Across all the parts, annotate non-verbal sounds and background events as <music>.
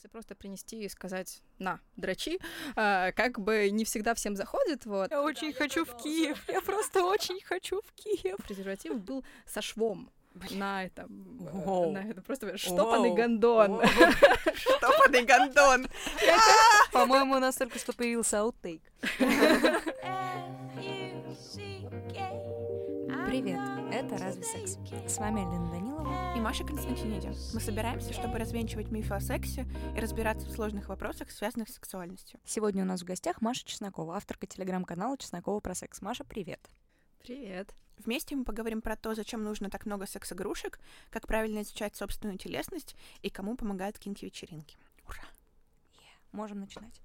если просто принести и сказать «на, дрочи», а, как бы не всегда всем заходит, вот. Я очень хочу в Киев, я просто очень хочу в Киев. Презерватив был со швом. На этом, Воу. на это просто штопанный Воу. гондон. Штопанный гондон. <laughs> <laughs> По-моему, у нас только что появился аутейк. Привет, это «Разве секс?» С вами Алина И Маша Константиниди. Мы собираемся, чтобы развенчивать мифы о сексе и разбираться в сложных вопросах, связанных с сексуальностью. Сегодня у нас в гостях Маша Чеснокова, авторка телеграм-канала Чеснокова про секс. Маша, привет. Привет. Вместе мы поговорим про то, зачем нужно так много секс-игрушек, как правильно изучать собственную телесность и кому помогают кинки-вечеринки. Ура! Можем начинать.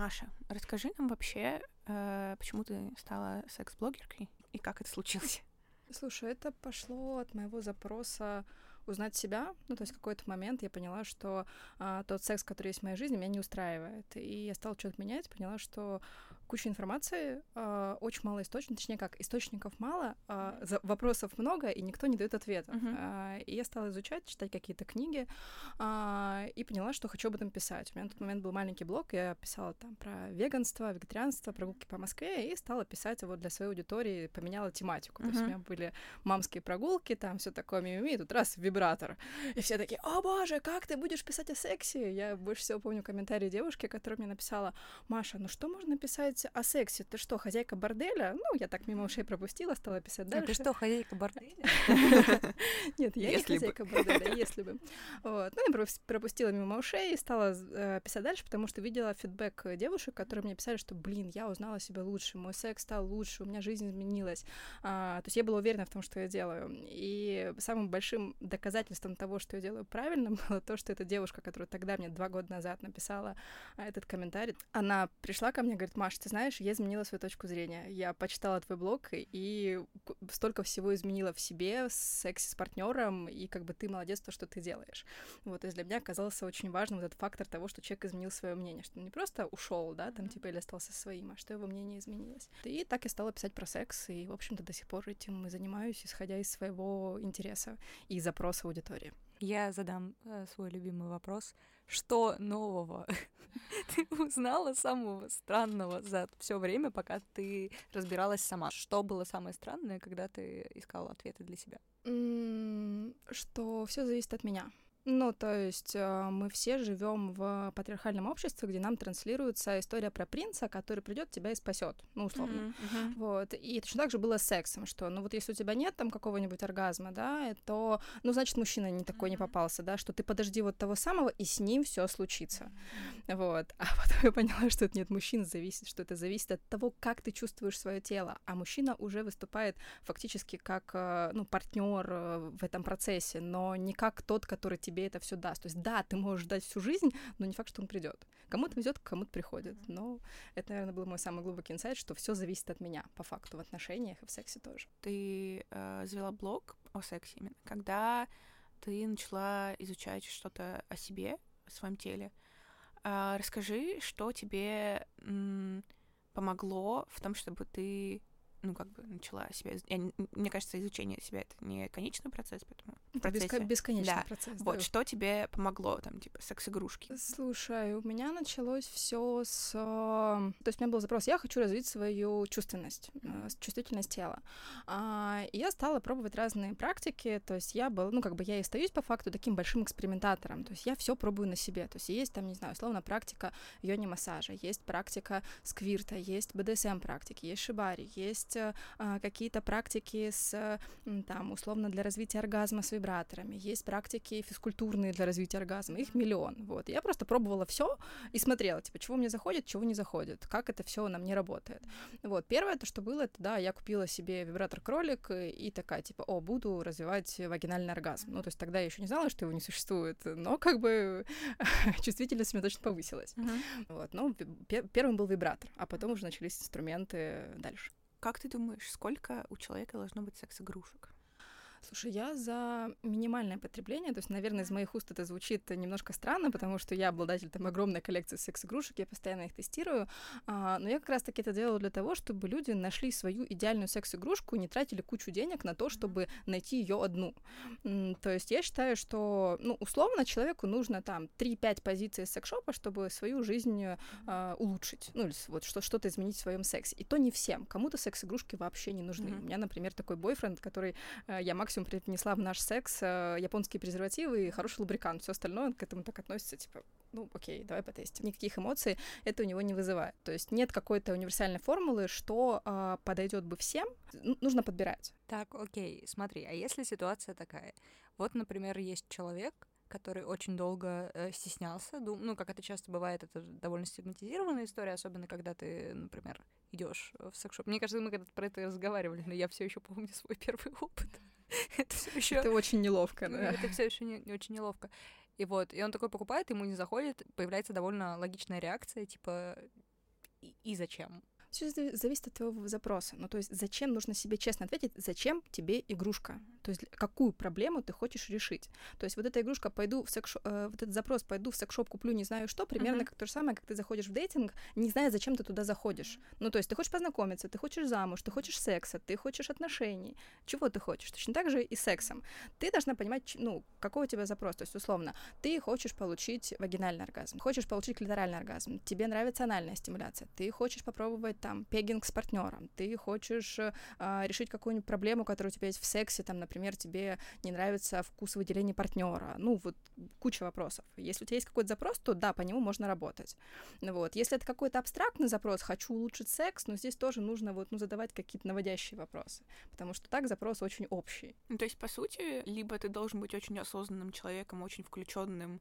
Маша, расскажи нам вообще, э, почему ты стала секс-блогеркой и как это случилось? Слушай, это пошло от моего запроса узнать себя. Ну, то есть в какой-то момент я поняла, что а, тот секс, который есть в моей жизни, меня не устраивает. И я стала что-то менять, поняла, что куча информации, а, очень мало источников, точнее как, источников мало, а, за- вопросов много, и никто не дает ответов. Мгм. А, и я стала изучать, читать какие-то книги, а, и поняла, что хочу об этом писать. У меня на тот момент был маленький блог, я писала там про веганство, вегетарианство, прогулки по Москве, и стала писать его для своей аудитории, поменяла тематику. То есть у меня были мамские прогулки, там все такое мимими, и тут раз вибратор. И все такие, о боже, как ты будешь писать о сексе? Я больше всего помню комментарий девушки, которая мне написала, Маша, ну что можно писать о сексе? Ты что, хозяйка борделя? Ну, я так мимо ушей пропустила, стала писать дальше. ты что, хозяйка борделя? <laughs> Нет, я не хозяйка борделя, если бы. Вот. Ну, я пропустила мимо ушей и стала э, писать дальше, потому что видела фидбэк девушек, которые мне писали, что, блин, я узнала себя лучше, мой секс стал лучше, у меня жизнь изменилась. А, то есть я была уверена в том, что я делаю. И самым большим доказательством того, что я делаю правильно, <laughs> было то, что эта девушка, которая тогда мне два года назад написала а, этот комментарий, она пришла ко мне говорит, Маш, ты знаешь, я изменила свою точку зрения. Я почитала твой блог и столько всего изменила в себе, сексе с партнером, и как бы ты молодец, то, что ты делаешь. Вот, то есть для меня оказался очень важным вот этот фактор того, что человек изменил свое мнение, что он не просто ушел, да, там, типа, или остался своим, а что его мнение изменилось. И так я стала писать про секс, и, в общем-то, до сих пор этим и занимаюсь, исходя из своего интереса и запроса аудитории. Я задам э, свой любимый вопрос. Что нового <laughs> ты узнала самого странного за все время, пока ты разбиралась сама? Что было самое странное, когда ты искала ответы для себя? Что все зависит от меня. Ну, то есть э, мы все живем в патриархальном обществе, где нам транслируется история про принца, который придет тебя и спасет, ну, условно. Вот. И точно так же было с сексом, что, ну, вот если у тебя нет там какого-нибудь оргазма, да, то, ну, значит, мужчина не такой не попался, да, что ты подожди вот того самого, и с ним все случится. Вот. А <laughs> потом я поняла, что это нет мужчин зависит, что это зависит от того, как ты чувствуешь свое тело. А мужчина уже выступает фактически как, э, ну, партнер в этом процессе, но не как тот, который тебе это все даст. То есть, да, ты можешь ждать всю жизнь, но не факт, что он придет. Кому-то везет, кому-то приходит. Но это, наверное, был мой самый глубокий инсайт, что все зависит от меня, по факту, в отношениях и в сексе тоже. Ты э, завела блог о сексе именно, когда ты начала изучать что-то о себе, о своем теле. А, расскажи, что тебе м, помогло в том, чтобы ты ну, как бы начала себя... я не- мне кажется, изучение себя — это не конечный процесс, поэтому Это беско- бесконечный Да. процесс. да. Вот, что тебе помогло, там, типа, секс-игрушки? Слушай, у меня началось все с... э, То есть у меня был запрос, я хочу развить свою чувственность, э, чувствительность тела. А, И я стала пробовать разные практики, то есть я была, ну, как бы я и остаюсь по факту таким большим экспериментатором, то есть я все пробую на себе, то есть есть там, не знаю, условно, практика йони-массажа, есть практика сквирта, есть БДСМ-практики, есть шибари, есть э, а, какие-то практики с, э, там, условно, для развития оргазма с вибраторами, есть практики физкультурные для развития оргазма, их миллион, вот. Я просто пробовала все и смотрела, типа, чего мне заходит, чего не заходит, как это все на мне работает. Вот, первое, то, что было, это, да, я купила себе вибратор-кролик и, и такая, типа, о, буду развивать вагинальный оргазм. Ну, то есть тогда я еще не знала, что его не существует, но как бы <laughs> чувствительность у меня точно повысилась. Вот, ну, пе- первым был вибратор, а потом уже начались инструменты дальше. Как ты думаешь, сколько у человека должно быть секс-игрушек? Слушай, я за минимальное потребление, то есть, наверное, из моих уст это звучит немножко странно, потому что я обладатель там огромной коллекции секс-игрушек, я постоянно их тестирую, а, но я как раз-таки это делала для того, чтобы люди нашли свою идеальную секс-игрушку, не тратили кучу денег на то, чтобы найти ее одну. То есть я считаю, что, ну, условно, человеку нужно там 3-5 позиций секс-шопа, чтобы свою жизнь э, улучшить, ну, или вот что- что-то изменить в своем сексе. И то не всем. Кому-то секс-игрушки вообще не нужны. Mm-hmm. У меня, например, такой бойфренд, который э, я максимум принесла в наш секс э, японские презервативы и хороший лубрикант. Все остальное к этому так относится, типа, ну, окей, давай потестим. Никаких эмоций это у него не вызывает. То есть нет какой-то универсальной формулы, что э, подойдет бы всем. Н- нужно подбирать. Так, окей, смотри, а если ситуация такая? Вот, например, есть человек, который очень долго э, стеснялся. Дум... Ну, как это часто бывает, это довольно стигматизированная история, особенно когда ты, например, идешь в секшоп. Мне кажется, мы когда-то про это разговаривали, но я все еще помню свой <laughs> первый опыт. <laughs> это все еще. Это очень неловко, да. Это все еще не, не очень неловко. И вот, и он такой покупает, ему не заходит, появляется довольно логичная реакция, типа, и, и зачем? Все зависит от твоего запроса. Ну, то есть, зачем нужно себе честно ответить, зачем тебе игрушка? То есть, какую проблему ты хочешь решить? То есть, вот эта игрушка, пойду в секс э, вот этот запрос, пойду в секс-шоп, куплю не знаю что, примерно uh-huh. как то же самое, как ты заходишь в дейтинг, не зная, зачем ты туда заходишь. Ну, то есть, ты хочешь познакомиться, ты хочешь замуж, ты хочешь секса, ты хочешь отношений. Чего ты хочешь? Точно так же и сексом. Ты должна понимать, ну, какой у тебя запрос. То есть, условно, ты хочешь получить вагинальный оргазм, хочешь получить клиторальный оргазм, тебе нравится анальная стимуляция, ты хочешь попробовать там пегинг с партнером, ты хочешь э, решить какую-нибудь проблему, которая у тебя есть в сексе, там, например, тебе не нравится вкус выделения партнера, ну вот куча вопросов. Если у тебя есть какой-то запрос, то да, по нему можно работать. Вот. Если это какой-то абстрактный запрос, хочу улучшить секс, но здесь тоже нужно вот, ну, задавать какие-то наводящие вопросы, потому что так запрос очень общий. Ну, то есть, по сути, либо ты должен быть очень осознанным человеком, очень включенным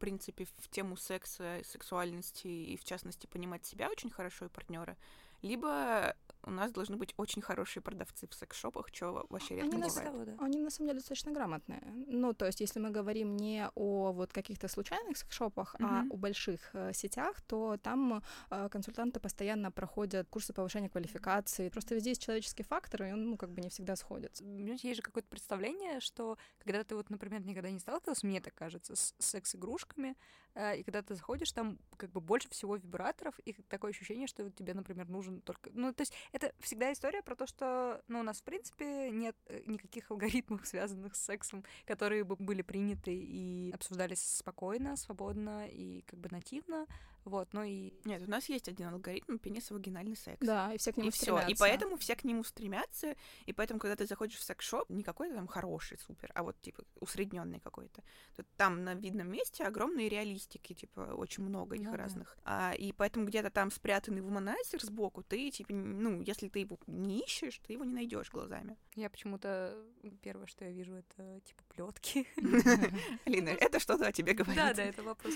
принципе, в тему секса, сексуальности и, в частности, понимать себя очень хорошо и партнера, либо у нас должны быть очень хорошие продавцы в секс-шопах, что вообще редко они бывает. На, да. Они на самом деле достаточно грамотные. Ну, то есть, если мы говорим не о вот каких-то случайных секс-шопах, mm-hmm. а о больших э, сетях, то там э, консультанты постоянно проходят курсы повышения квалификации. Просто везде есть человеческий фактор, и он, ну, как бы не всегда сходится. Есть же какое-то представление, что когда ты вот, например, никогда не сталкивался, мне так кажется, с секс-игрушками, э, и когда ты заходишь, там как бы больше всего вибраторов, и такое ощущение, что тебе, например, нужен только... Ну, то есть это всегда история про то, что, ну, у нас, в принципе, нет э, никаких алгоритмов, <laughs> связанных с сексом, которые бы были приняты и обсуждались спокойно, свободно и как бы нативно. Вот, ну и... Нет, у нас есть один алгоритм пенисовагинальный секс. Да, и все к нему и стремятся. Всё. И поэтому все к нему стремятся, и поэтому, когда ты заходишь в секс-шоп, не какой-то там хороший, супер, а вот, типа, усредненный какой-то. То там на видном месте огромные реалистики, типа, очень много их ну, разных. Да. А, и поэтому где-то там спрятанный вуманайзер сбоку, ты, типа, ну, если ты его не ищешь, ты его не найдешь глазами. Я почему-то первое, что я вижу, это, типа, плетки. <laughs> Лина, это что-то о тебе говорит. Да, да, это вопрос.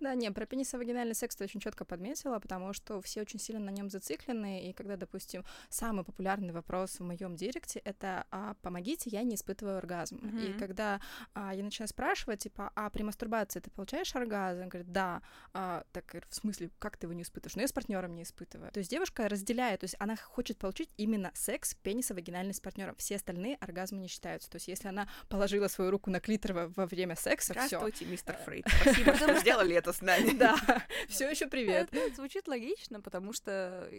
Да, не, про пенисовагинальный вагинальный секс ты очень четко подметила, потому что все очень сильно на нем зациклены, и когда, допустим, самый популярный вопрос в моем директе это а, «помогите, я не испытываю оргазм». Mm-hmm. И когда а, я начинаю спрашивать, типа, а при мастурбации ты получаешь оргазм? Он говорит, да. А, так, в смысле, как ты его не испытываешь? Ну, я с партнером не испытываю. То есть девушка разделяет, то есть она хочет получить именно секс пениса вагинальный с партнером. Все остальные оргазмы не считаются. То есть если она положила свою руку на клитор во, во время секса, все. Здравствуйте, мистер Фрейд. Спасибо, что <laughs> сделали это с нами. Да, <laughs> все еще привет. Это звучит логично, потому что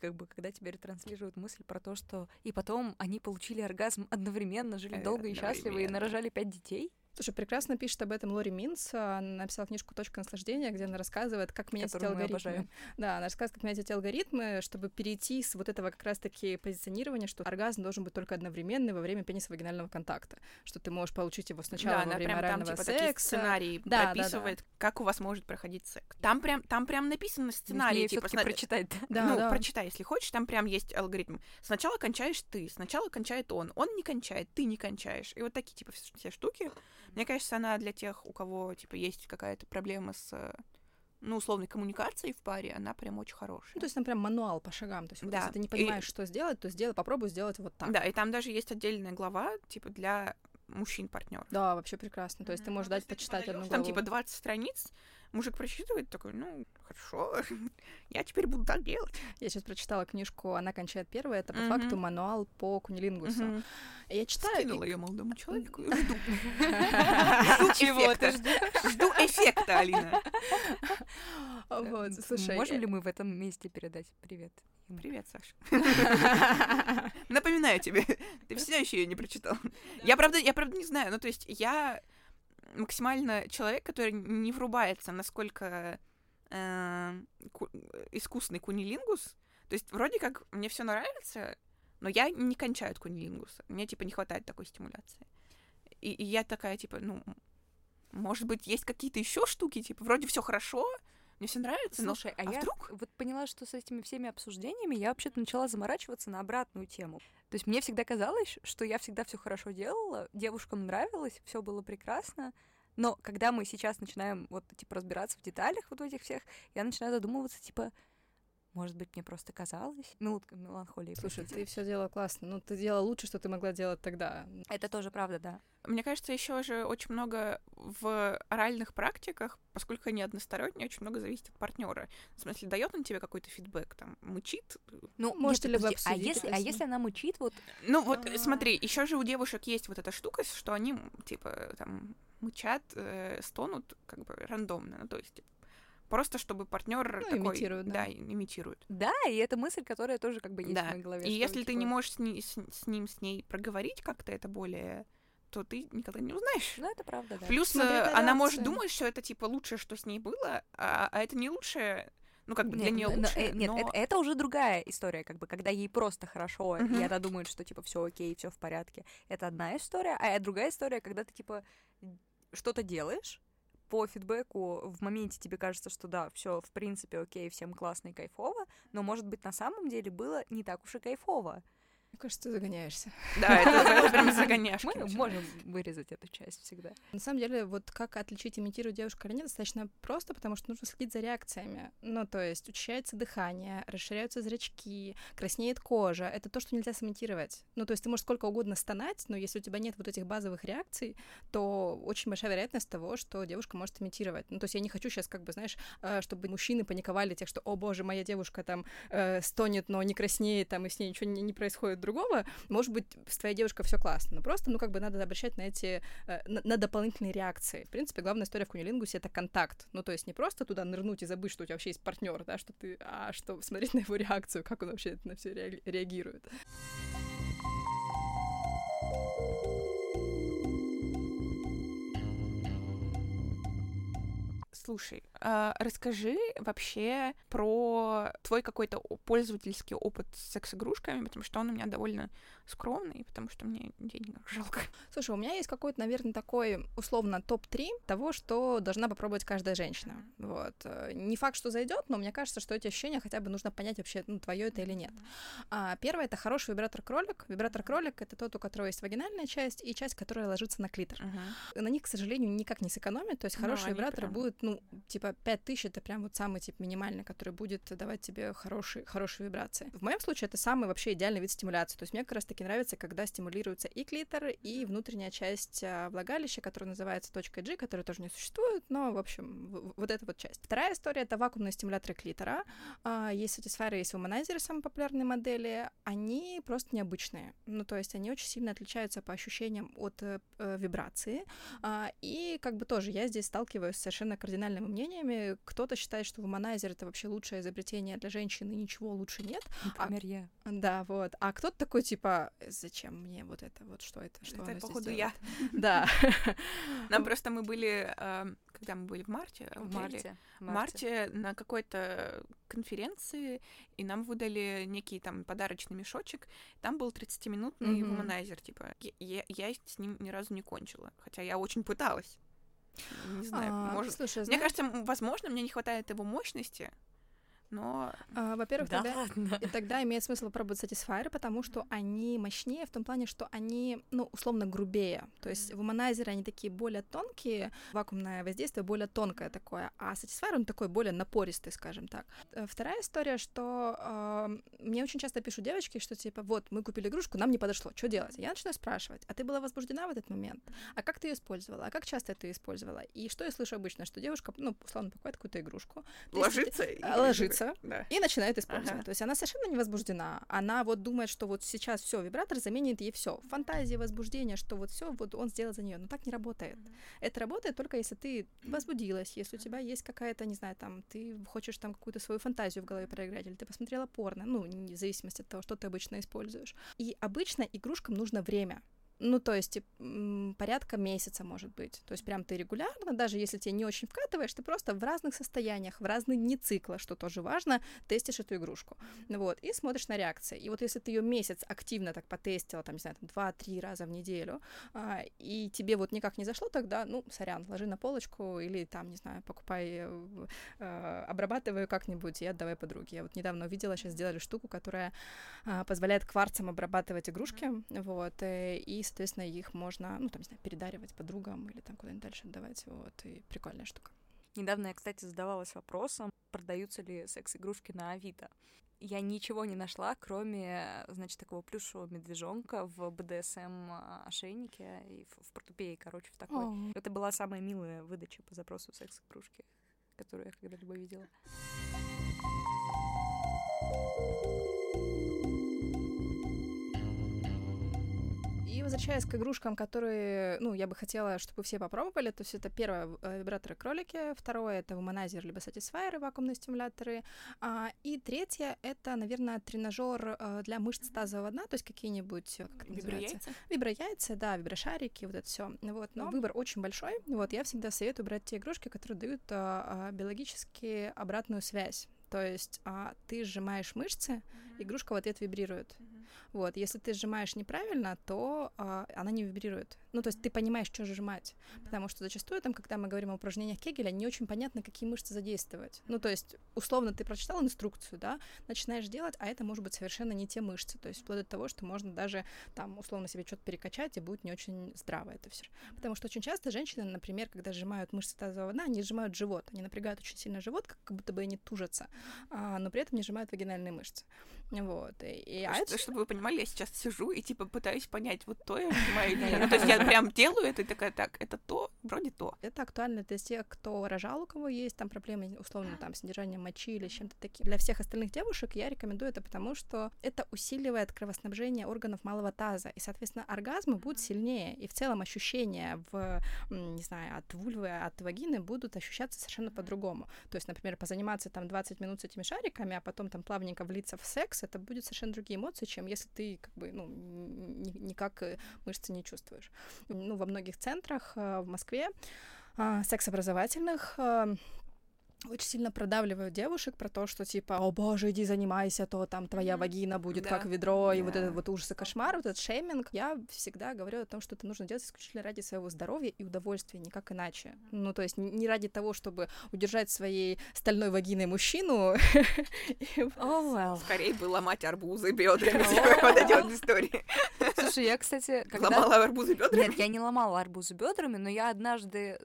как бы когда тебе ретранслируют мысль про то, что и потом они получили оргазм одновременно, жили долго и счастливо и нарожали пять детей. Слушай, прекрасно пишет об этом Лори Минс. Она написала книжку «Точка наслаждения», где она рассказывает, как менять эти алгоритмы. Да, она рассказывает, как менять эти алгоритмы, чтобы перейти с вот этого как раз-таки позиционирования, что оргазм должен быть только одновременный во время пенисовагинального контакта, что ты можешь получить его сначала да, во время прям орального там, типа, секса. Такие сценарии да, прописывает, да, да. как у вас может проходить секс. Там прям, там прям написано сценарий. Типа, сна... прочитать, да? да ну, да. прочитай, если хочешь, там прям есть алгоритм. Сначала кончаешь ты, сначала кончает он, он не кончает, ты не кончаешь. И вот такие, типа, все штуки. Мне кажется, она для тех, у кого, типа, есть какая-то проблема с ну, условной коммуникацией в паре, она прям очень хорошая. Ну, то есть там прям мануал по шагам. То есть, вот, да. если ты не понимаешь, и... что сделать, то сделай, попробуй сделать вот так. Да, и там даже есть отдельная глава, типа, для мужчин партнеров. Да, вообще прекрасно. То есть ты можешь дать почитать одну главу. Там типа 20 страниц, мужик прочитывает, такой, ну, хорошо, <laughs> я теперь буду так делать. Я сейчас прочитала книжку «Она кончает первая». Это по Мгм. факту мануал по кунилингусу. Мгм. Я читаю... и- Скинула ее молодому человеку. <laughs> и Жду. Чего ты эффекта. Жду эффекта, Алина. Вот, слушай, Можем э, ли мы в этом месте передать привет? Привет, Саша. <laughs> Напоминаю тебе, ты все еще ее не прочитал. Я правда, я правда не знаю. Ну, то есть я максимально человек, который не врубается, насколько э, ку- искусный кунилингус. То есть вроде как мне все нравится, но я не кончаю от кунилингуса. Мне типа не хватает такой стимуляции. И, и я такая типа, ну, может быть, есть какие-то еще штуки, типа вроде все хорошо, мне все нравится, но Слушай, а, а я вдруг? вот поняла, что с этими всеми обсуждениями я вообще-то начала заморачиваться на обратную тему. То есть мне всегда казалось, что я всегда все хорошо делала, девушкам нравилось, все было прекрасно. Но когда мы сейчас начинаем вот типа разбираться в деталях вот этих всех, я начинаю задумываться, типа, может быть, мне просто казалось. Минутка меланхолии. Слушай, простите. ты все делала классно. Ну, ты делала лучше, что ты могла делать тогда. Это тоже правда, да. Мне кажется, еще же очень много в оральных практиках, поскольку они односторонние, очень много зависит от партнера. В смысле, дает он тебе какой-то фидбэк, там, мычит. Ну, Можете нет, ли вы а если, а если она мучит, вот Ну вот, А. смотри, еще же у девушек есть вот эта штука, что они, типа, там, мычат, э, стонут, как бы, рандомно. Ну, то есть, просто чтобы партнер Ну, такой... имитирует, да. Да, имитирует. да, и это мысль, которая тоже как бы есть да. в моей голове. И если ты не типа, можешь с, ни- с- с ним, с ней проговорить как-то это более, то ты никогда не узнаешь. Ну, это правда, да. Плюс Смотреть э, на она может думать, что это типа лучшее, что с ней было, а, а это не лучшее. Ну, как бы для Нет, нее но- но, лучше. э, нет, но- это, это уже другая история, как бы, когда ей просто хорошо, Мгм. и она думает, что типа все окей, все в порядке. Это одна история, а другая история, когда ты типа что-то делаешь по фидбэку в моменте тебе кажется, что да, все в принципе окей, всем классно и кайфово, но может быть на самом деле было не так уж и кайфово. Мне кажется, ты загоняешься. Да, это, <laughs> прям загоняшки. Мы можем вырезать эту часть всегда. На самом деле, вот как отличить, имитирует девушка или нет, достаточно просто, потому что нужно следить за реакциями. Ну, то есть учащается дыхание, расширяются зрачки, краснеет кожа. Это то, что нельзя сымитировать. Ну, то есть ты можешь сколько угодно стонать, но если у тебя нет вот этих базовых реакций, то очень большая вероятность того, что девушка может имитировать. Ну, то есть я не хочу сейчас, как бы, знаешь, э, чтобы мужчины паниковали тех, что, о боже, моя девушка там э, стонет, но не краснеет, там, и с ней ничего не, не происходит другого. Может быть, с твоей девушкой все классно, но просто, ну, как бы надо обращать на эти э, на, на дополнительные реакции. В принципе, главная история в кунилингусе — это контакт. Ну, то есть не просто туда нырнуть и забыть, что у тебя вообще есть партнер, да, что ты, а что <laughs> смотреть на его реакцию, как он вообще на все реагирует. Слушай, расскажи вообще про твой какой-то пользовательский опыт с секс-игрушками, потому что он у меня довольно скромный, потому что мне денег <laughs> жалко. Слушай, у меня есть какой-то, наверное, такой условно топ-3 того, что должна попробовать каждая женщина. Вот. Э, Не факт, что зайдет, но мне кажется, что эти ощущения хотя бы нужно понять вообще, ну, твое это или нет. А, первое это хороший вибратор-кролик. Вибратор-кролик это тот, у которого есть вагинальная часть и часть, которая ложится на клитор. На них, к сожалению, никак не сэкономят. То есть хороший они вибратор прям- будет, ну, типа 5000 это прям вот самый тип минимальный, который будет давать тебе хорошие, хорошие вибрации. В моем случае это самый вообще идеальный вид стимуляции. То есть мне как раз таки нравится, когда стимулируется и клитор, и внутренняя часть а, влагалища, которая называется точка G, которая тоже не существует, но, в общем, вот эта вот часть. Вторая история — это вакуумные стимуляторы клитора. А, Есть Satisfyer, есть Womanizer, самые популярные модели. Они просто необычные. Ну, то есть они очень сильно отличаются по ощущениям от э, вибрации. А, и как бы тоже я здесь сталкиваюсь с совершенно кардинальными мнениями. Кто-то считает, что Womanizer — это вообще лучшее изобретение для женщины, ничего лучше нет. Например, я. Да, вот. А кто-то такой, типа, зачем мне вот это, вот что это, что Это, походу, делает?» я. Да. <laughs> Нам просто мы были, эм, когда мы были в марте, В отеле, марте. в марте на какой-то конференции, и нам выдали некий там подарочный мешочек. Там был 30-минутный Мгм. вуманайзер, типа. Я с ним ни разу не кончила, хотя я очень пыталась. Не знаю, А, может... Слушай, Мне знаешь, кажется, м, возможно, мне не хватает его мощности, но... А, во-первых, Да тогда, ладно. и тогда имеет смысл пробовать Satisfyer, потому что они мощнее в том плане, что они, ну, условно, грубее. То есть вуманайзеры, они такие более тонкие, вакуумное воздействие более тонкое такое, а Satisfyer, он такой более напористый, скажем так. Э, Вторая история, что э, мне очень часто пишут девочки, что типа, вот, мы купили игрушку, нам не подошло, что делать? Я начинаю спрашивать, а ты была возбуждена в этот момент? А как ты ее использовала? А как часто ты ее использовала? И что я слышу обычно, что девушка, ну, условно, покупает какую-то игрушку, Ложится и... а, ложится. Да. и начинает использовать. Ага. То есть она совершенно не возбуждена. Она вот думает, что вот сейчас все, вибратор заменит ей все. Фантазия, возбуждение, что вот все, вот он сделает за нее. Но так не работает. Это работает только если ты возбудилась, если у тебя есть какая-то, не знаю, там, ты хочешь там какую-то свою фантазию в голове проиграть, или ты посмотрела порно, ну, в зависимости от того, что ты обычно используешь. И обычно игрушкам нужно время. Ну, то есть порядка месяца, может быть. То есть прям ты регулярно, даже если тебе не очень вкатываешь, ты просто в разных состояниях, в разные дни цикла, что тоже важно, тестишь эту игрушку. Вот, и смотришь на реакции. И вот если ты ее месяц активно так потестила, там, не знаю, там, два-три раза в неделю, а, и тебе вот никак не зашло, тогда, ну, сорян, ложи на полочку или там, не знаю, покупай, э, обрабатывай как-нибудь и отдавай подруге. Я вот недавно увидела, сейчас сделали штуку, которая а, позволяет кварцам обрабатывать игрушки, вот, э, и, соответственно, их можно, ну, там, не знаю, передаривать подругам или там куда-нибудь дальше отдавать, вот, и прикольная штука. Недавно я, кстати, задавалась вопросом, продаются ли секс-игрушки на Авито. Я ничего не нашла, кроме, значит, такого плюшевого медвежонка в БДСМ ошейнике и в, в портупее, короче, в такой. О. Это была самая милая выдача по запросу секс-игрушки, которую я когда-либо видела. И возвращаясь к игрушкам, которые, ну, я бы хотела, чтобы все попробовали, то есть это первое э, вибраторы кролики, второе это вуманайзер либо сатисфайеры, вакуумные стимуляторы, а, и третье это, наверное, тренажер э, для мышц тазового дна, то есть какие-нибудь э, как это называется? Виброяйца? Виброяйца, да, виброшарики, вот это все. Вот, но выбор очень большой. Вот, я всегда советую брать те игрушки, которые дают а, а, биологически обратную связь. То есть а, ты сжимаешь мышцы, игрушка в ответ вибрирует. Вот, если ты сжимаешь неправильно, то а, она не вибрирует. Ну, то есть ты понимаешь, что сжимать. Потому что зачастую, там, когда мы говорим о упражнениях Кегеля, не очень понятно, какие мышцы задействовать. Ну, то есть, условно, ты прочитал инструкцию, да, начинаешь делать, а это может быть совершенно не те мышцы. То есть, вплоть до того, что можно даже, там, условно, себе что-то перекачать, и будет не очень здраво это все. Потому что очень часто женщины, например, когда сжимают мышцы тазового дна, они сжимают живот. Они напрягают очень сильно живот, как будто бы они тужатся, а, но при этом не сжимают вагинальные мышцы. Вот. И, и- а это Чтобы вы понимали, я сейчас сижу и типа пытаюсь понять, вот то я понимаю или нет. Ну, то есть я <laughs> прям делаю это и такая, так, это то, вроде то. Это актуально для тех, кто рожал, у кого есть там проблемы, условно, там, с содержанием мочи или чем-то таким. Для всех остальных девушек я рекомендую это потому, что это усиливает кровоснабжение органов малого таза, и, соответственно, оргазмы будут сильнее, и в целом ощущения в, не знаю, от вульвы, от вагины будут ощущаться совершенно по-другому. То есть, например, позаниматься там 20 минут с этими шариками, а потом там плавненько влиться в секс, это будет совершенно другие эмоции, чем если ты как бы, ну, ни- никак э, мышцы не чувствуешь. Ну, во многих центрах э, в Москве а, секс-образовательных а, очень сильно продавливают девушек про то, что типа, о боже, иди занимайся, то там твоя Мгм. вагина будет Да. как ведро, и вот Да. этот вот ужас и кошмар, вот этот шейминг. Я всегда говорю о том, что это нужно делать исключительно ради своего здоровья и удовольствия, никак иначе. Ну, то есть не ради того, чтобы удержать своей стальной вагиной мужчину. <laughs> Скорее бы ломать арбузы бедрами, типа, вот эти вот истории. <laughs> Слушай, я, кстати, когда... Ломала арбузы бедрами? Нет, я не ломала арбузы бедрами, но я однажды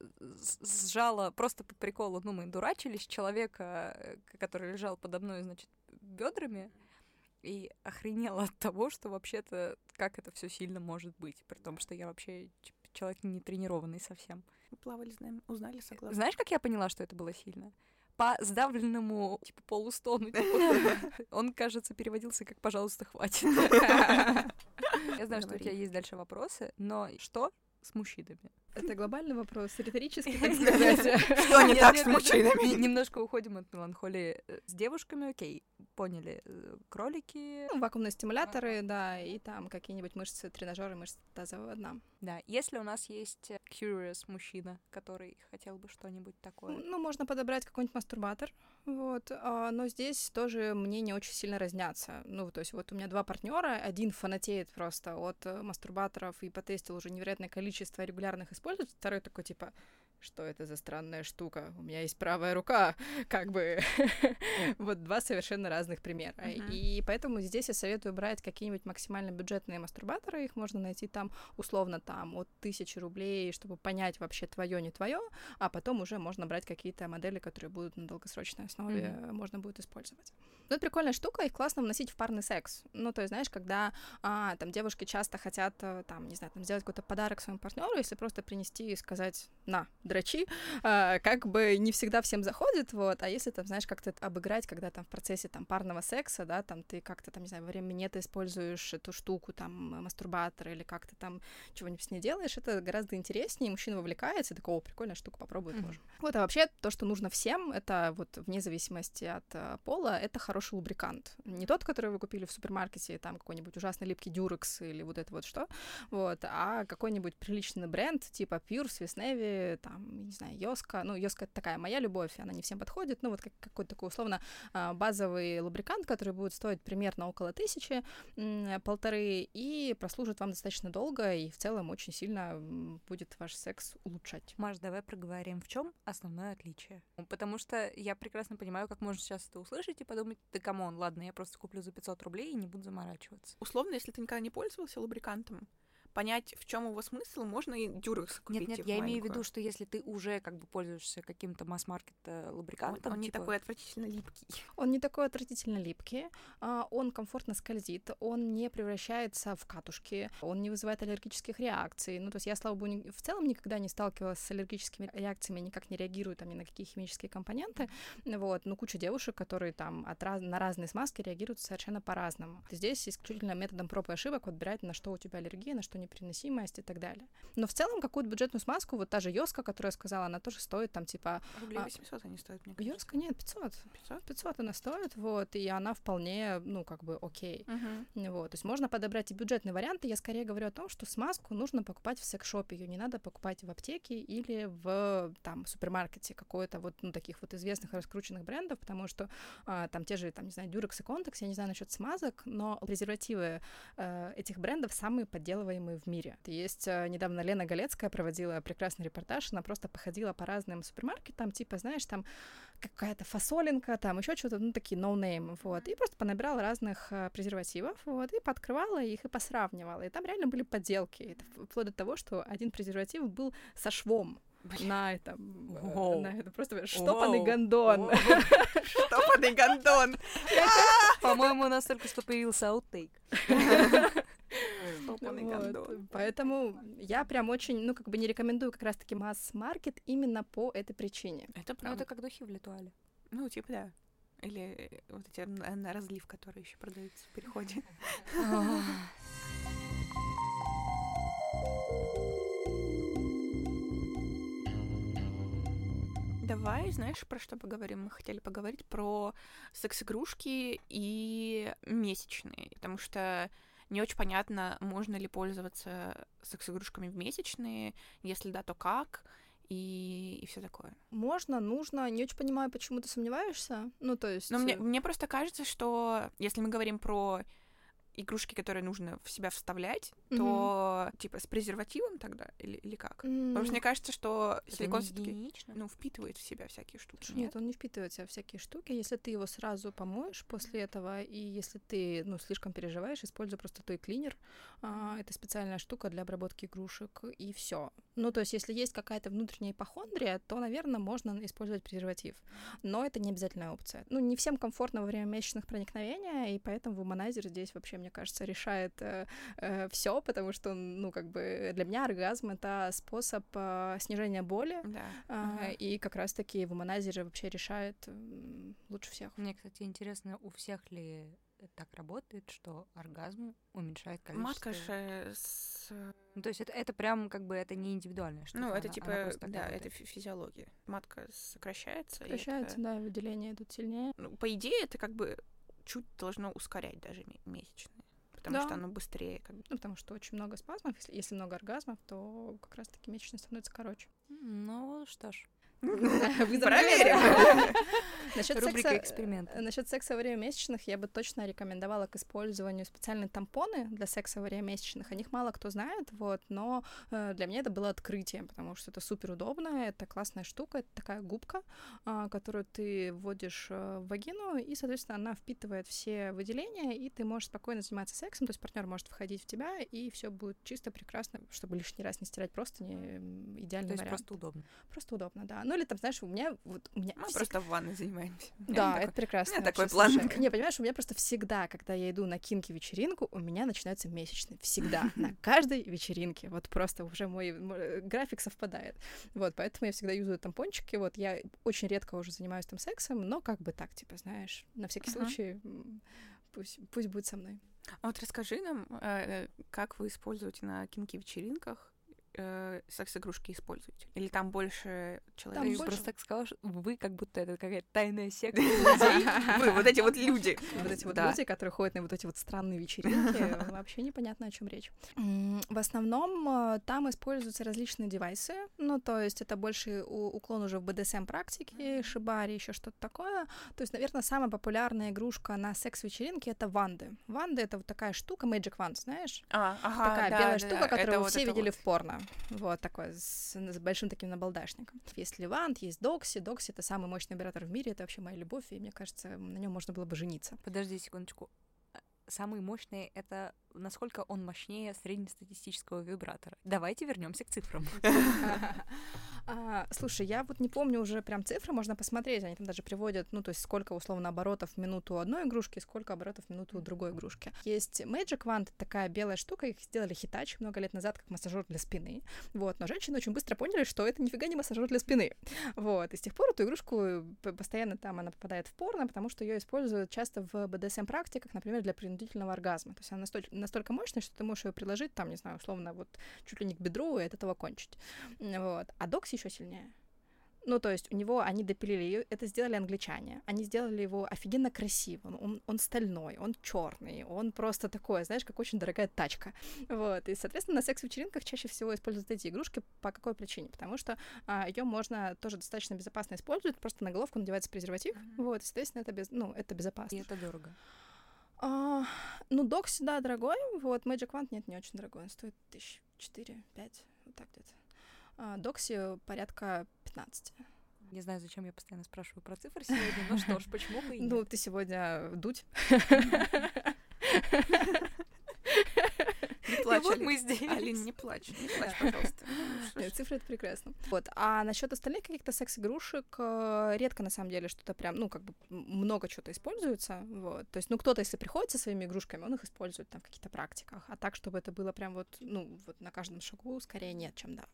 сжала просто по приколу, ну, мы дурачились, человека, э, который лежал подо мной, значит, бедрами, и охренела от того, что вообще-то как это все сильно может быть, при том, что я вообще человек не тренированный совсем. Мы плавали, знаем, узнали, согласна. Знаешь, как я поняла, что это было сильно? По сдавленному, типа, полустону. типа, <laughs> он, кажется, переводился как «пожалуйста, хватит». <laughs> <laughs> Я знаю, что у тебя есть дальше вопросы, но что с мужчинами? Это глобальный вопрос, риторический, <laughs> так сказать. Что не так с мужчинами? не- Немножко уходим от меланхолии. Э, С девушками, окей, поняли. Э, Кролики, Ну, вакуумные стимуляторы, да, и там какие-нибудь мышцы, тренажеры мышц тазового дна. да. Если у нас есть э, curious мужчина, который хотел бы что-нибудь такое. Ну, можно подобрать какой-нибудь мастурбатор, вот, а, но здесь тоже мнения очень сильно разнятся. Ну, то есть вот у меня два партнера, один фанатеет просто от э, мастурбаторов и потестил уже невероятное количество регулярных использовать, второй такой типа, что это за странная штука? У меня есть правая рука, <laughs> как бы. вот два совершенно разных примера. Uh-huh. И поэтому здесь я советую брать какие-нибудь максимально бюджетные мастурбаторы. Их можно найти там условно там от тысячи рублей, чтобы понять вообще твое не твое, а потом уже можно брать какие-то модели, которые будут на долгосрочной основе uh-huh. можно будет использовать. Ну, это прикольная штука, их классно вносить в парный секс. Ну, то есть, знаешь, когда а, там девушки часто хотят, э, там, не знаю, там, сделать какой-то подарок своему партнеру, если просто принести и сказать, на, дрочи, а, как бы не всегда всем заходит, вот, а если там, знаешь, как-то обыграть, когда там в процессе там парного секса, да, там ты как-то там, не знаю, во время минета используешь эту штуку, там, мастурбатор или как-то там чего-нибудь с ней делаешь, это гораздо интереснее, мужчина вовлекается, такого прикольная штука, попробуй mm-hmm. тоже. Вот, а вообще то, что нужно всем, это вот вне зависимости от uh, пола, это хороший лубрикант. Не тот, который вы купили в супермаркете, там какой-нибудь ужасный липкий дюрекс или вот это вот что, вот, а какой-нибудь приличный бренд, типа Pjur, Swiss Navy, там, не знаю, Йоска. Ну, Йоска — это такая моя любовь, она не всем подходит. Ну, вот как, какой-то такой условно а, базовый лубрикант, который будет стоить примерно около тысячи, полторы, и прослужит вам достаточно долго, и в целом очень сильно будет ваш секс улучшать. Маш, давай проговорим, в чем основное отличие. Потому что я прекрасно понимаю, как можно сейчас это услышать и подумать, да come on, ладно, я просто куплю за 500 рублей и не буду заморачиваться. Условно, если ты никогда не пользовался лубрикантом, понять, в чем его смысл, можно и дюрекс купить. Нет, нет, я имею в виду, что если ты уже как бы пользуешься каким-то масс-маркет э, лубрикантом, он, он типа... не такой отвратительно липкий. <laughs> Он не такой отвратительно липкий, а, он комфортно скользит, он не превращается в катушки, он не вызывает аллергических реакций. Ну, то есть я, слава богу, в целом никогда не сталкивалась с аллергическими реакциями, никак не реагирую там ни на какие химические компоненты. Вот, но куча девушек, которые там от раз... на разные смазки реагируют совершенно по-разному. Здесь исключительно методом проб и ошибок подбирать, на что у тебя аллергия, на что непереносимость и так далее. Но в целом какую-то бюджетную смазку, вот та же Йоска, которую я сказала, она тоже стоит там типа... Рублей 800 а... они стоят, мне кажется. Йоска нет, 500. 500? 500 она стоит, вот, и она вполне, ну, как бы окей. Uh-huh. Вот, то есть можно подобрать и бюджетные варианты. Я скорее говорю о том, что смазку нужно покупать в секс-шопе, ее не надо покупать в аптеке или в там супермаркете какой-то вот, ну, таких вот известных раскрученных брендов, потому что а, там те же, там, не знаю, Durex и Contex, я не знаю насчет смазок, но презервативы а, этих брендов самые подделываемые в мире. Есть а, недавно Лена Галецкая проводила прекрасный репортаж, она просто походила по разным супермаркетам, типа, знаешь, там какая-то фасолинка, там еще что-то, ну, такие ноунеймы, no вот, и просто понабирала разных а, презервативов, вот, и подкрывала их и посравнивала, и там реально были подделки, это вплоть до того, что один презерватив был со швом, на этом, Воу. на это просто штопанный гондон. <laughs> Штопанный гондон. <laughs> По-моему, у нас только что появился аутейк. <laughs> Вот. Поэтому я прям очень, ну, как бы не рекомендую как раз-таки масс-маркет именно по этой причине. Это правда. Ну, это как духи в Литуале. Ну, типа, да. Или вот эти на разлив, который еще продается в переходе. <laughs> Давай, знаешь, про что поговорим? Мы хотели поговорить про секс-игрушки и месячные, потому что не очень понятно, можно ли пользоваться секс-игрушками в месячные, если да, то как, и, и все такое. Можно, нужно. Не очень понимаю, почему ты сомневаешься. Ну, то есть... Но мне, мне просто кажется, что если мы говорим про игрушки, которые нужно в себя вставлять, mm-hmm. то типа с презервативом тогда или, или как? Mm-hmm. Потому что мне кажется, что Это силикон все-таки ну, впитывает в себя всякие штуки. Нет? нет, он не впитывает в себя всякие штуки. Если ты его сразу помоешь после этого, и если ты ну, слишком переживаешь, используй просто той клинер. А, это специальная штука для обработки игрушек, и все. Ну, то есть, если есть какая-то внутренняя ипохондрия, то, наверное, можно использовать презерватив. Но это не обязательная опция. Ну, не всем комфортно во время месячных проникновения, и поэтому вуманайзер здесь вообще, мне кажется, решает э, э, все, потому что, ну, как бы для меня оргазм это способ э, снижения боли, да. э, uh-huh. и как раз-таки вуманайзер вообще решает э, лучше всех. Мне, кстати, интересно, у всех ли так работает, что оргазм уменьшает количество... Матка же с... Ну, то есть это, это прям как бы это не индивидуальная штука. Ну, это она, типа, она да, это физиология. Матка сокращается. Сокращается, это... да, выделения идут сильнее. Ну, по идее, это как бы чуть должно ускорять даже месячные. Потому да. что оно быстрее. Как бы. Ну, потому что очень много спазмов. Если, если много оргазмов, то как раз-таки месячные становятся короче. Ну, что ж. <laughs> Проверим. Насчет Рубрика секса, эксперимент. насчет секса во время месячных я бы точно рекомендовала к использованию специальные тампоны для секса во время месячных. О них мало кто знает, вот, но э, для меня это было открытием, потому что это супер удобно, это классная штука, это такая губка, а, которую ты вводишь э, в вагину, и, соответственно, она впитывает все выделения, и ты можешь спокойно заниматься сексом, то есть партнер может входить в тебя, и все будет чисто прекрасно, чтобы лишний раз не стирать просто не идеальный То есть вариант. просто удобно. Просто удобно, да. Ну или там, знаешь, у меня вот у меня Мы всег- просто в ванной занимаемся. да, Такой, это прекрасно. у меня такой план. Не, понимаешь, у меня просто всегда, когда я иду на кинки-вечеринку, у меня начинаются месячные. Всегда. <laughs> На каждой вечеринке. Вот просто уже мой, мой график совпадает. Вот, поэтому я всегда юзаю тампончики. Вот, я очень редко уже занимаюсь там сексом, но как бы так, типа, знаешь, на всякий случай пусть, пусть будет со мной. А вот расскажи нам, э, как вы используете на кинки-вечеринках э, секс-игрушки используете? Или там больше человек? Там больше- просто так сказала, что вы как будто это какая-то тайная секта. <laughs> Вы, вот эти вот люди. Вот эти вот люди, которые ходят на вот эти вот странные вечеринки, вообще непонятно, о чем речь. В основном э, там используются различные девайсы, ну, то есть это больше уклон уже в БДСМ-практике, шибари, еще что-то такое. То есть, наверное, самая популярная игрушка на секс-вечеринке — это ванды. Ванды — это вот такая штука, Magic Wand, знаешь? А, ага, такая да, белая да, штука, которую вы все видели в порно. Вот такой, с, с большим таким набалдашником. Есть Левант, есть Докси. Докси — это самый мощный вибратор в мире, это вообще моя любовь, и мне кажется, на нем можно было бы жениться. Подожди секундочку. А, Самый мощный — это насколько он мощнее среднестатистического вибратора. Давайте вернемся к цифрам. <laughs> А, Слушай, я вот не помню уже прям цифры, можно посмотреть, они там даже приводят, ну, то есть сколько условно оборотов в минуту одной игрушки, сколько оборотов в минуту другой игрушки. Есть Magic Wand, такая белая штука, их сделали Hitachi много лет назад как массажер для спины, вот, но женщины очень быстро поняли, что это нифига не массажер для спины, вот, и с тех пор эту игрушку п- постоянно там она попадает в порно, потому что ее используют часто в BDSM-практиках, например, для принудительного оргазма, то есть она настолько, настолько мощная, что ты можешь ее приложить, там, не знаю, условно, вот чуть ли не к бедру и от этого кончить. Вот. А Докси еще сильнее. Ну, то есть у него они допилили, её- это сделали англичане. Они сделали его офигенно красивым. Он, он стальной, он черный, он просто такой, знаешь, как очень дорогая тачка. Вот. И, соответственно, на секс-вечеринках чаще всего используют эти игрушки. По какой причине? Потому что ее можно тоже достаточно безопасно использовать. Просто на головку надевается презерватив. Вот, и, соответственно, это, без, ну, это безопасно. И это дорого. А, ну, Докси, да, дорогой. Вот, Magic Wand, нет, не очень дорогой. Он стоит тысяч четыре, пять, вот так где-то. А, Докси порядка 15. Не знаю, зачем я постоянно спрашиваю про цифры сегодня, но что ж, почему бы и <laughs> Ну, нет. ты сегодня дуть. <laughs> <laughs> И плачь, вот Алин. мы здесь. Алин, не плачь, не плачь, пожалуйста. Ну, <laughs> Нет, цифры это прекрасно. Вот. А насчет остальных каких-то секс-игрушек э, редко на самом деле что-то прям, ну, как бы много чего-то используется. Вот. То есть, ну, кто-то, если приходит со своими игрушками, он их использует там в каких-то практиках. А так, чтобы это было прям вот, ну, вот на каждом шагу, скорее нет, чем да.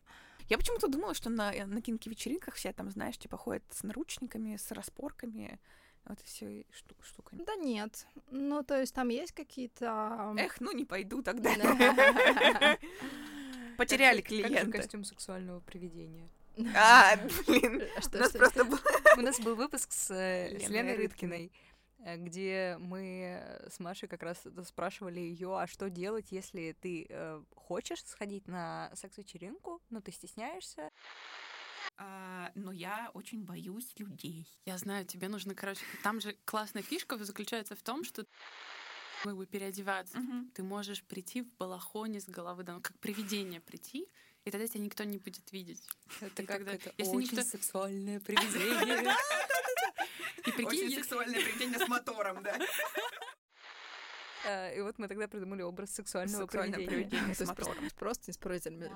Я почему-то думала, что на, на кинки-вечеринках все там, знаешь, типа ходят с наручниками, с распорками, вот и все штуками. Да нет. Ну, то есть там есть какие-то... Эх, ну не пойду тогда. Да. <laughs> Потеряли же- Как же клиента. костюм сексуального привидения? А, <laughs> блин, А что, у нас просто был... У нас был выпуск с, э, Леной. Рыткиной, э, где мы э, с Машей как раз спрашивали ее, а что делать, если ты э, хочешь сходить на секс-вечеринку, но ты стесняешься. А, но я очень боюсь людей. Я знаю, тебе нужно, короче, там же классная фишка заключается в том, что мы бы переодеваться. Ты можешь прийти в балахоне с головы, да, как привидение прийти, и тогда тебя никто не будет видеть. Это И как тогда, это если очень никто- сексуальное привидение. <laughs> И прикинь, Очень сексуальное привидение с мотором, да. Э, И вот мы тогда придумали образ сексуального Сексуальное с мотором. просто, с прорезями,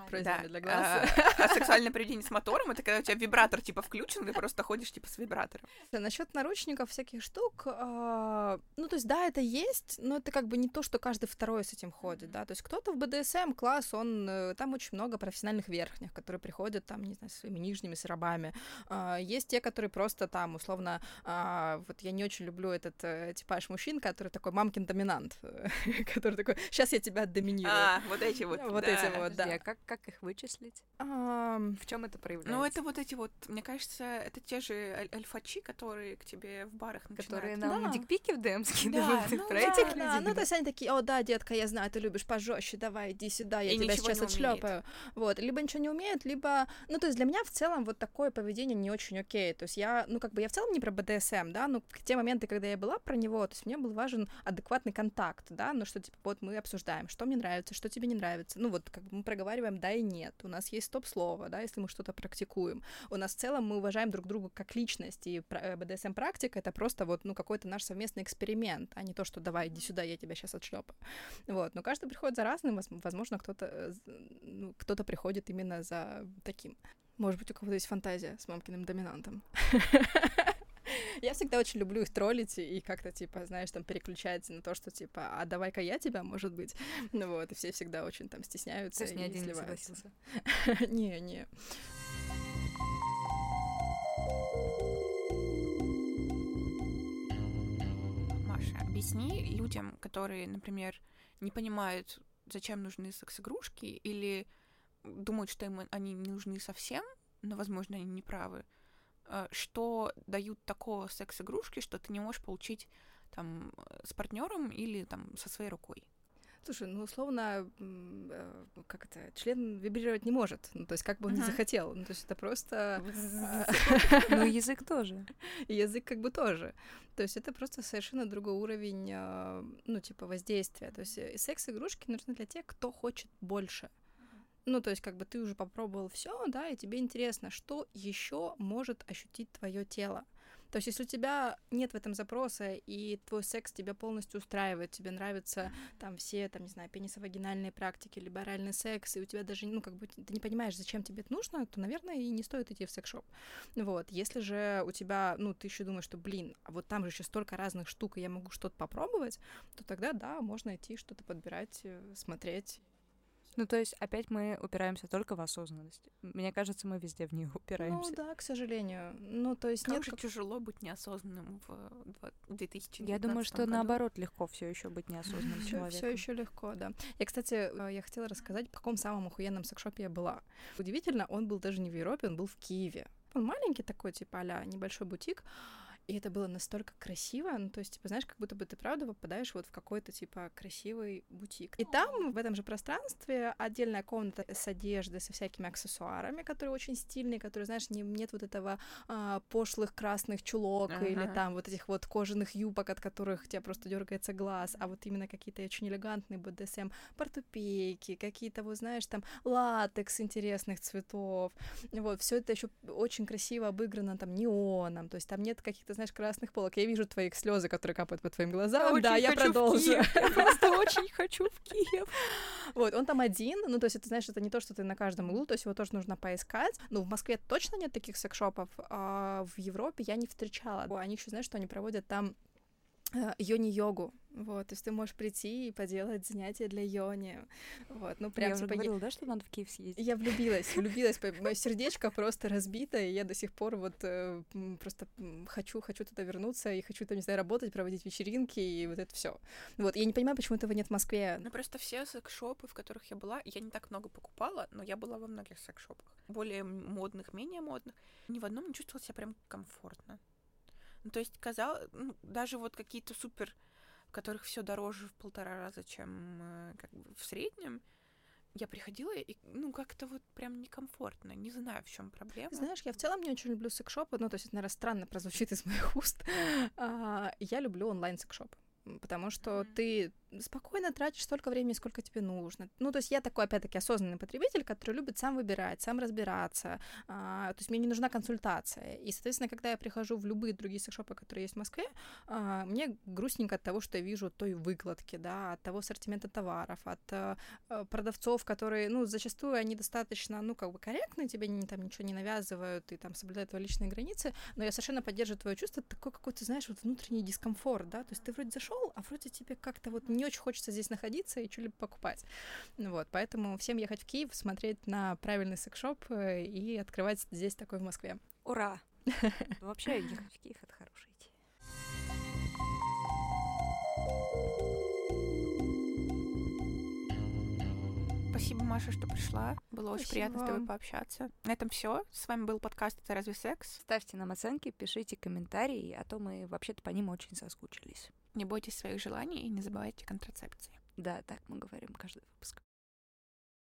для а, глаз. а сексуальное привидение с мотором — это когда у тебя вибратор, типа, включен, ты просто ходишь, типа, с вибратором. Насчет наручников, всяких штук, а, ну, то есть, да, это есть, но это как бы не то, что каждый второй с этим ходит, да, то есть кто-то в БДСМ класс, он, э, там очень много профессиональных верхних, которые приходят там, не знаю, своими нижними, с рабами. А, Есть те, которые просто там, условно, а, вот я не очень люблю этот э, типаж мужчин, который такой мамкин доминант, <laughs> который такой, сейчас я тебя доминирую. А, вот эти вот. Вот да. эти вот, да. Подожди, а как, как их вычислить? В чем это проявляется? Ну, это вот эти вот, мне кажется, это те же аль- альфачи, которые к тебе в барах Которые начинают. нам Да. дикпики в ДМ скидывают. Ты ну про да, этих да, людей? да, ну то есть они такие, о, да, детка, я знаю, ты любишь пожестче, давай, иди сюда, я И тебя сейчас отшлепаю. Вот, либо ничего не умеют, либо, ну то есть для меня в целом вот такое поведение не очень окей. То есть я, ну как бы я в целом не про БДСМ, да, но в те моменты, когда я была про него, то есть мне был важен адекватный контакт, да, ну что типа вот мы обсуждаем, что мне нравится, что тебе не нравится. Ну вот как бы мы проговариваем да и нет. У нас есть стоп-слово, да, если мы что-то практикуем. У нас в целом мы уважаем друг друга как личность, и БДСМ-практика это просто вот, ну, какой-то наш совместный эксперимент, а не то, что давай, иди сюда, я тебя сейчас отшлепаю. Вот, но каждый приходит за разным, воз- возможно, кто-то э, ну, кто-то приходит именно за таким. Может быть, у кого-то есть фантазия с мамкиным доминантом. <laughs> Я всегда очень люблю их троллить и как-то, типа, знаешь, там переключать на то, что, типа, а давай-ка я тебя, может быть. <laughs> Ну вот, и все всегда очень там стесняются То есть и один не сливаются. согласился. <laughs> Не, не. Маша, объясни людям, которые, например, не понимают, зачем нужны секс-игрушки, или думают, что им они не нужны совсем, но, возможно, они не правы, что дают такого секс-игрушки, что ты не можешь получить там э, с партнером или там со своей рукой. Слушай, ну, условно, э, как это, член вибрировать не может. Ну, то есть, как бы он ни Мгм. захотел. Ну, то есть, это просто... <laughs> Ну, язык тоже. <laughs> Язык как бы тоже. То есть это просто совершенно другой уровень, ну, типа, воздействия. То есть э, секс-игрушки нужны для тех, кто хочет больше. Ну, то есть, как бы ты уже попробовал все, да, и тебе интересно, что еще может ощутить твое тело. То есть, если у тебя нет в этом запроса, и твой секс тебя полностью устраивает, тебе нравятся там все, там, не знаю, пенисовагинальные практики, либо оральный секс, и у тебя даже, ну, как бы ты не понимаешь, зачем тебе это нужно, то, наверное, и не стоит идти в секс-шоп. Вот, если же у тебя, ну, ты еще думаешь, что, блин, а вот там же еще столько разных штук, и я могу что-то попробовать, то тогда, да, можно идти что-то подбирать, э, смотреть. Ну, то есть, опять мы упираемся только в осознанность. Мне кажется, мы везде в нее <laughs> упираемся. Ну, да, к сожалению. Ну, то есть Как нет... же как- тяжело быть неосознанным в два- 2019 Я думаю, что году. наоборот легко все еще быть <laughs> неосознанным Все, человеком. еще легко, да. Я, кстати, э, я хотела рассказать, в каком самом охуенном секшопе я была. Удивительно, он был даже не в Европе, он был в Киеве. Он маленький такой, типа а небольшой бутик. И это было настолько красиво, ну, то есть, типа, знаешь, как будто бы ты правда попадаешь вот в какой-то, типа, красивый бутик. И там, в этом же пространстве, отдельная комната с одеждой, со всякими аксессуарами, которые очень стильные, которые, знаешь, не, нет вот этого а, пошлых красных чулок или Ага. там вот этих вот кожаных юбок, от которых у тебя просто дергается глаз, а вот именно какие-то очень элегантные БДСМ, портупейки, какие-то, вот знаешь, там латекс интересных цветов. Вот, все это еще очень красиво обыграно там неоном, то есть там нет каких-то, знаешь, красных полок. Я вижу твои слезы, которые капают по твоим глазам. да, я хочу в продолжу. Я просто <laughs> очень хочу в Киев. Вот, он там один, ну, то есть, это, знаешь, это не то, что ты на каждом углу, то есть его тоже нужно поискать. Ну, в Москве точно нет таких секшопов, а в Европе я не встречала. Они еще, знаешь, что они проводят там э, йони-йогу, вот, то есть ты можешь прийти и поделать занятия для йони, вот, ну, прям, я уже типа, е- говорила, да, что надо в Киев съездить? я влюбилась, влюбилась, <laughs> мое сердечко просто разбито, и я до сих пор вот э, просто хочу, хочу туда вернуться, и хочу там, не знаю, работать, проводить вечеринки, и вот это все. Вот, я не понимаю, почему этого нет в Москве. Ну, просто все секс-шопы, в которых я была, я не так много покупала, но я была во многих секс-шопах. Более модных, менее модных. Ни в одном не чувствовала себя прям комфортно. Ну, то есть, казалось, ну, даже вот какие-то супер, в которых все дороже в полтора раза, чем э, как бы в среднем, я приходила и, ну, как-то вот прям некомфортно. Не знаю, в чем проблема. Знаешь, я в целом не очень люблю секшопы, ну, то есть это, наверное, странно прозвучит из моих уст. А, Я люблю онлайн-секшоп, м, потому что ты спокойно тратишь столько времени, сколько тебе нужно. Ну, то есть я такой, опять-таки, осознанный потребитель, который любит сам выбирать, сам разбираться. А, То есть мне не нужна консультация. И, соответственно, когда я прихожу в любые другие секшопы, которые есть в Москве, а, мне грустненько от того, что я вижу той выкладки, да, от того ассортимента товаров, от э, продавцов, которые, ну, зачастую они достаточно, ну, как бы корректные, тебе не, там ничего не навязывают и там соблюдают твои личные границы, но я совершенно поддерживаю твое чувство, такой какой-то, знаешь, вот внутренний дискомфорт, да, то есть ты вроде зашел, а вроде тебе как-то вот не не очень хочется здесь находиться и что-либо покупать. Вот, поэтому всем ехать в Киев, смотреть на правильный секшоп э, и открывать здесь такой в Москве. Ура! <laughs> Вообще ехать в Киев — это хорошая идея. Спасибо, Маша, что пришла. Было Спасибо. очень приятно с тобой пообщаться. На этом все. С вами был подкаст «Это разве секс?». Ставьте нам оценки, пишите комментарии, а то мы вообще-то по ним очень соскучились. Не бойтесь своих желаний и не забывайте контрацепции. Да, так мы говорим каждый выпуск.